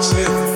myself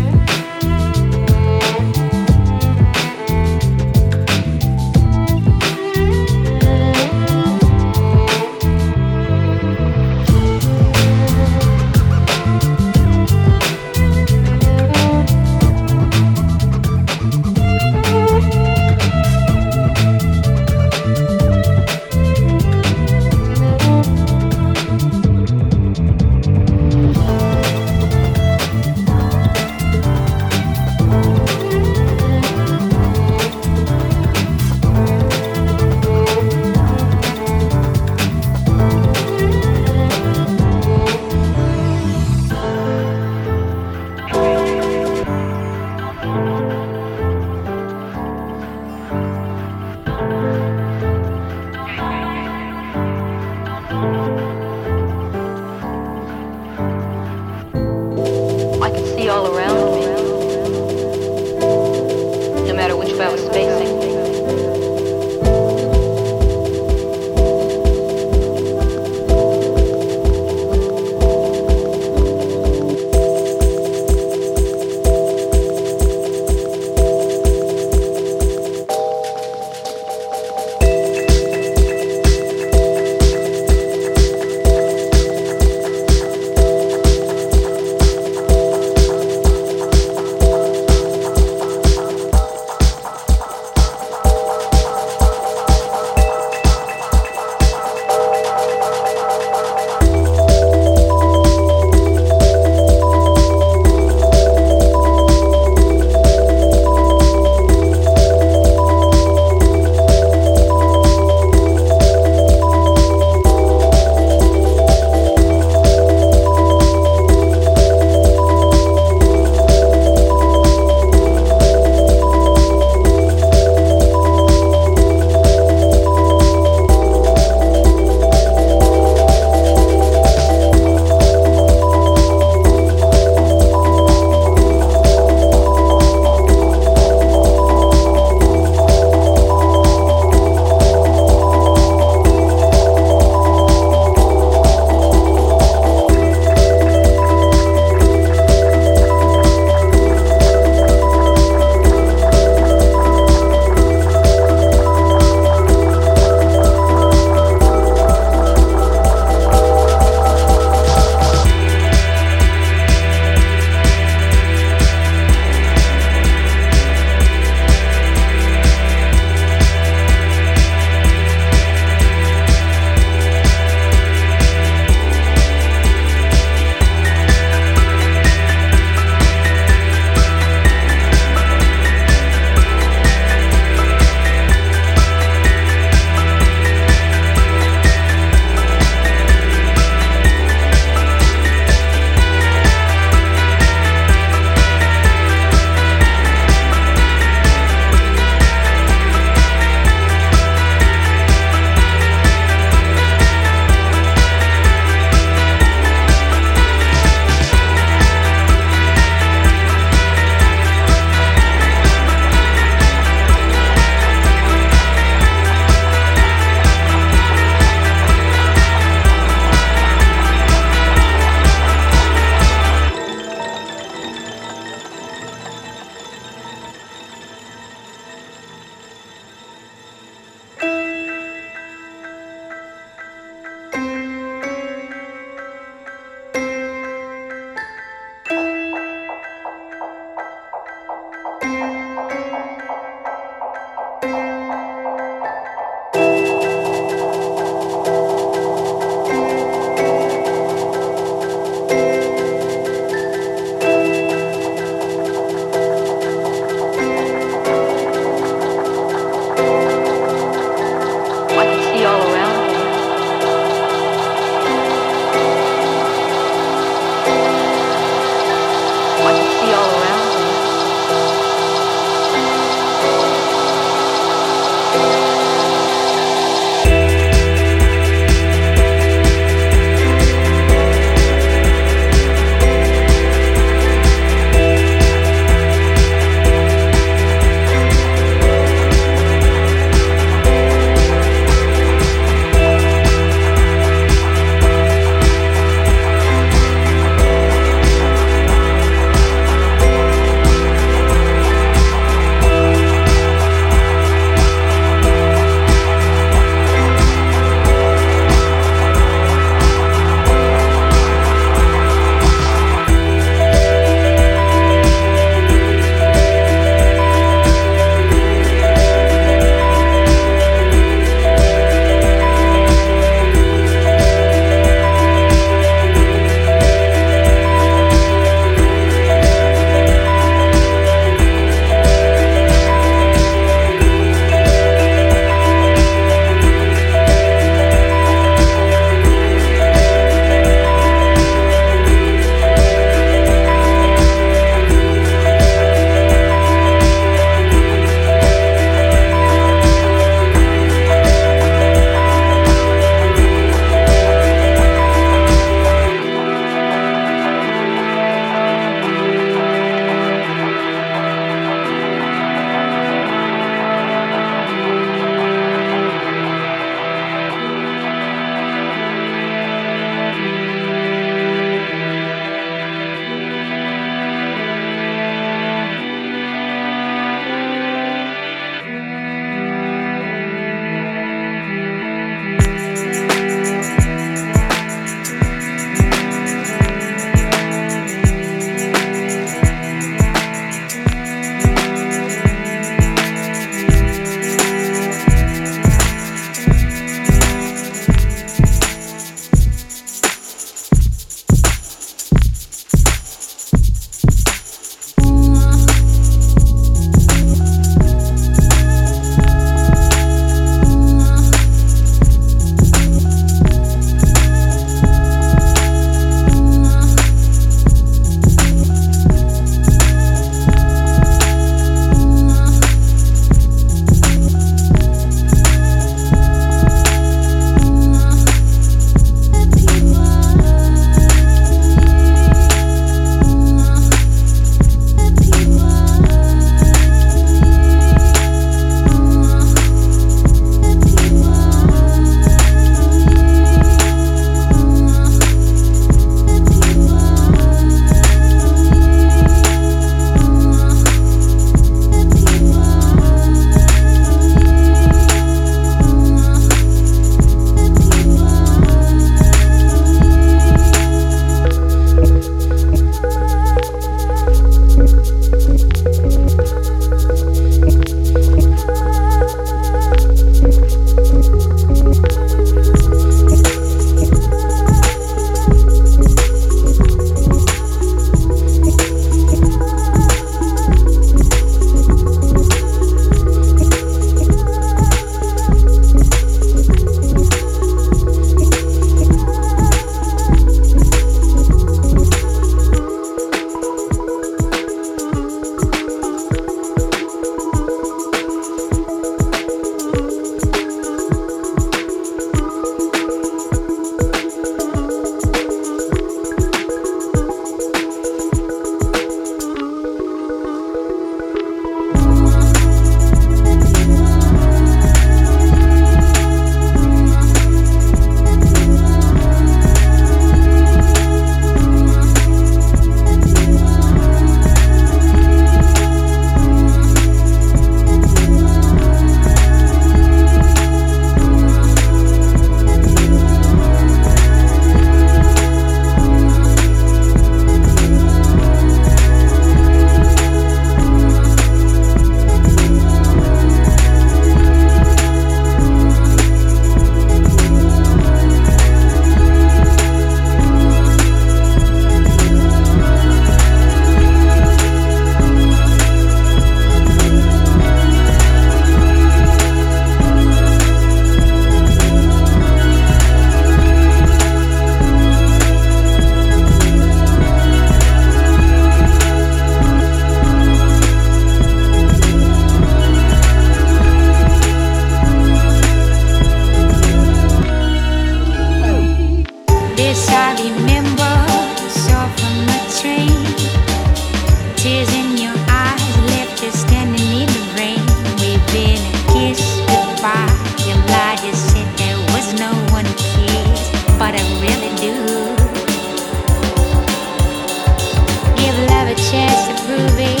give love a chance to prove it.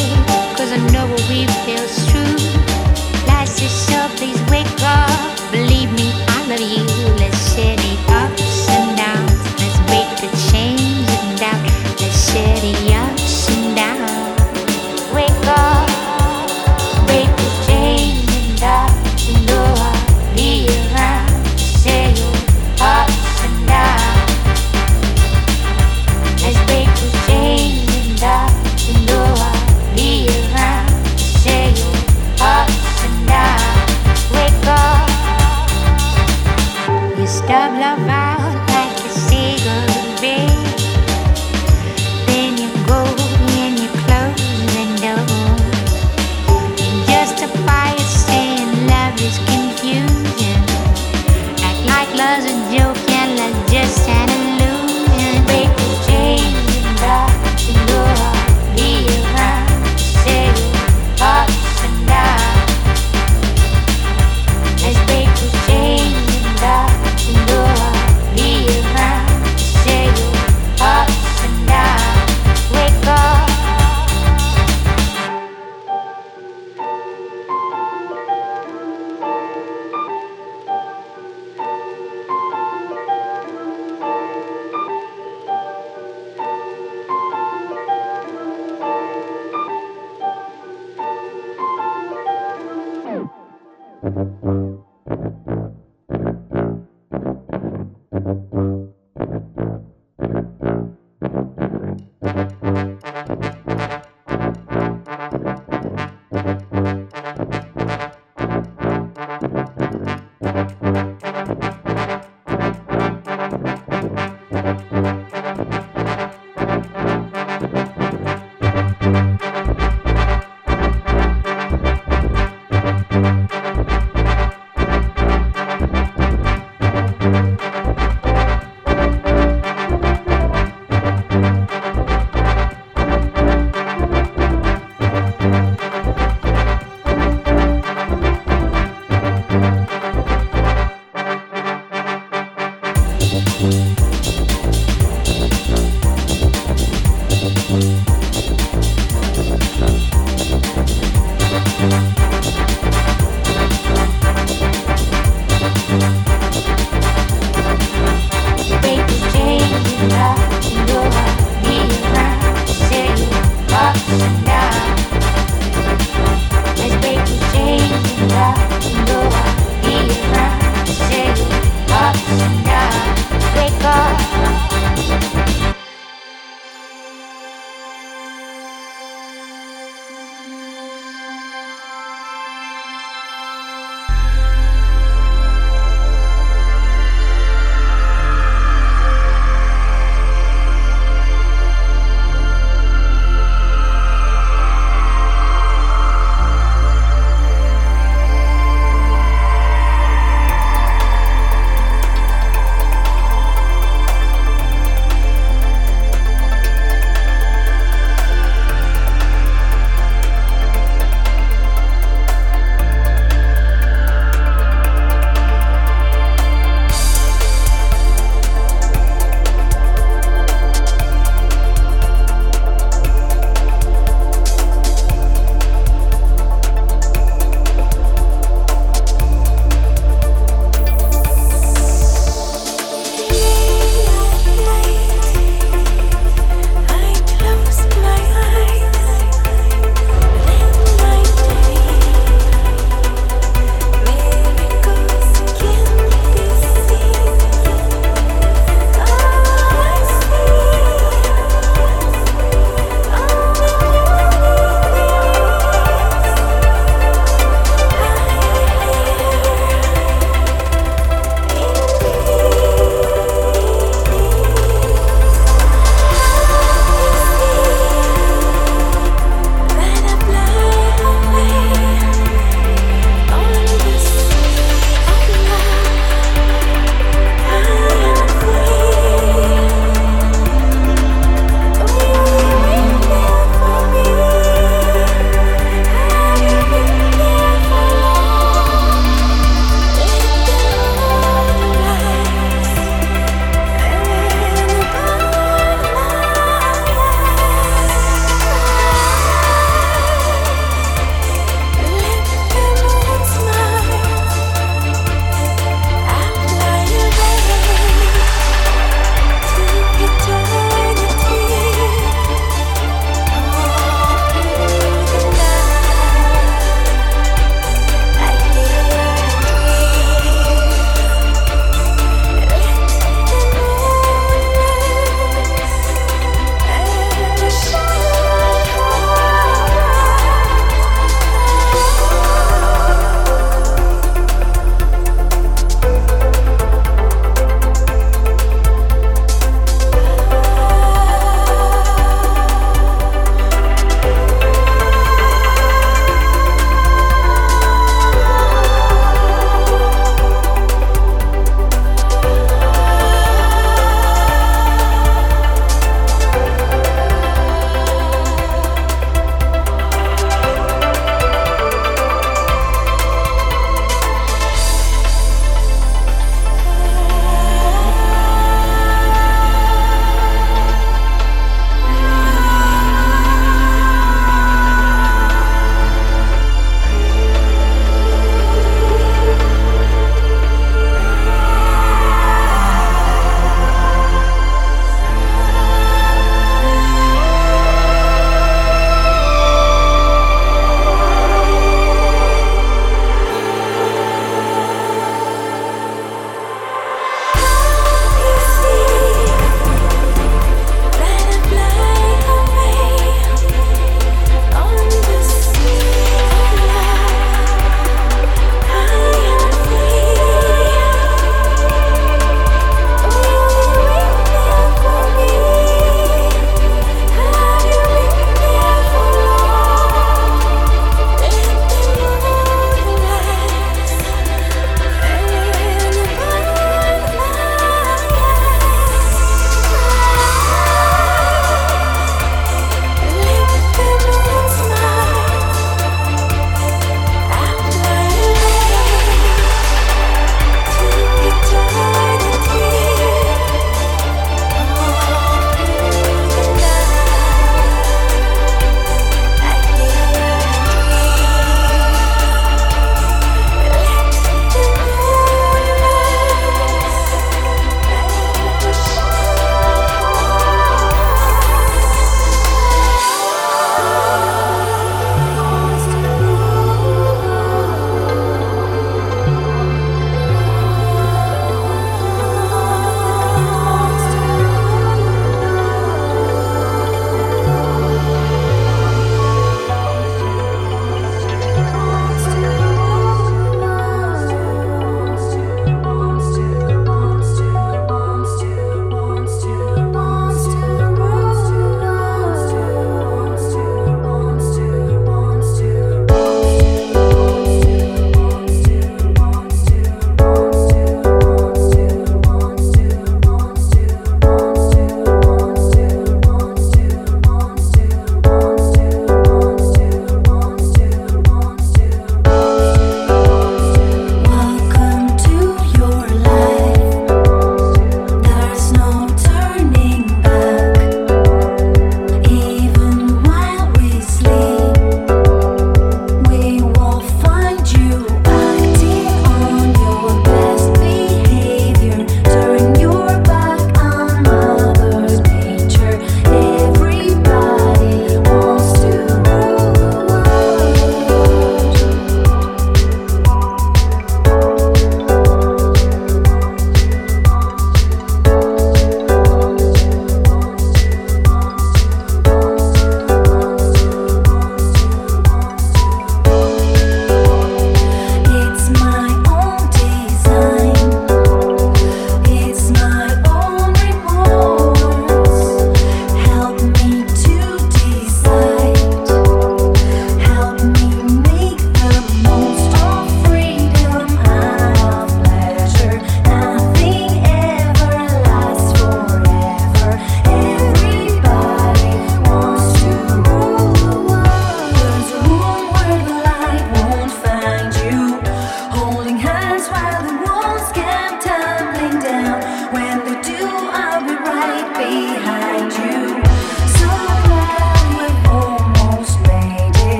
Cause I know what we feel's true. Please wake up. Believe me, I love you.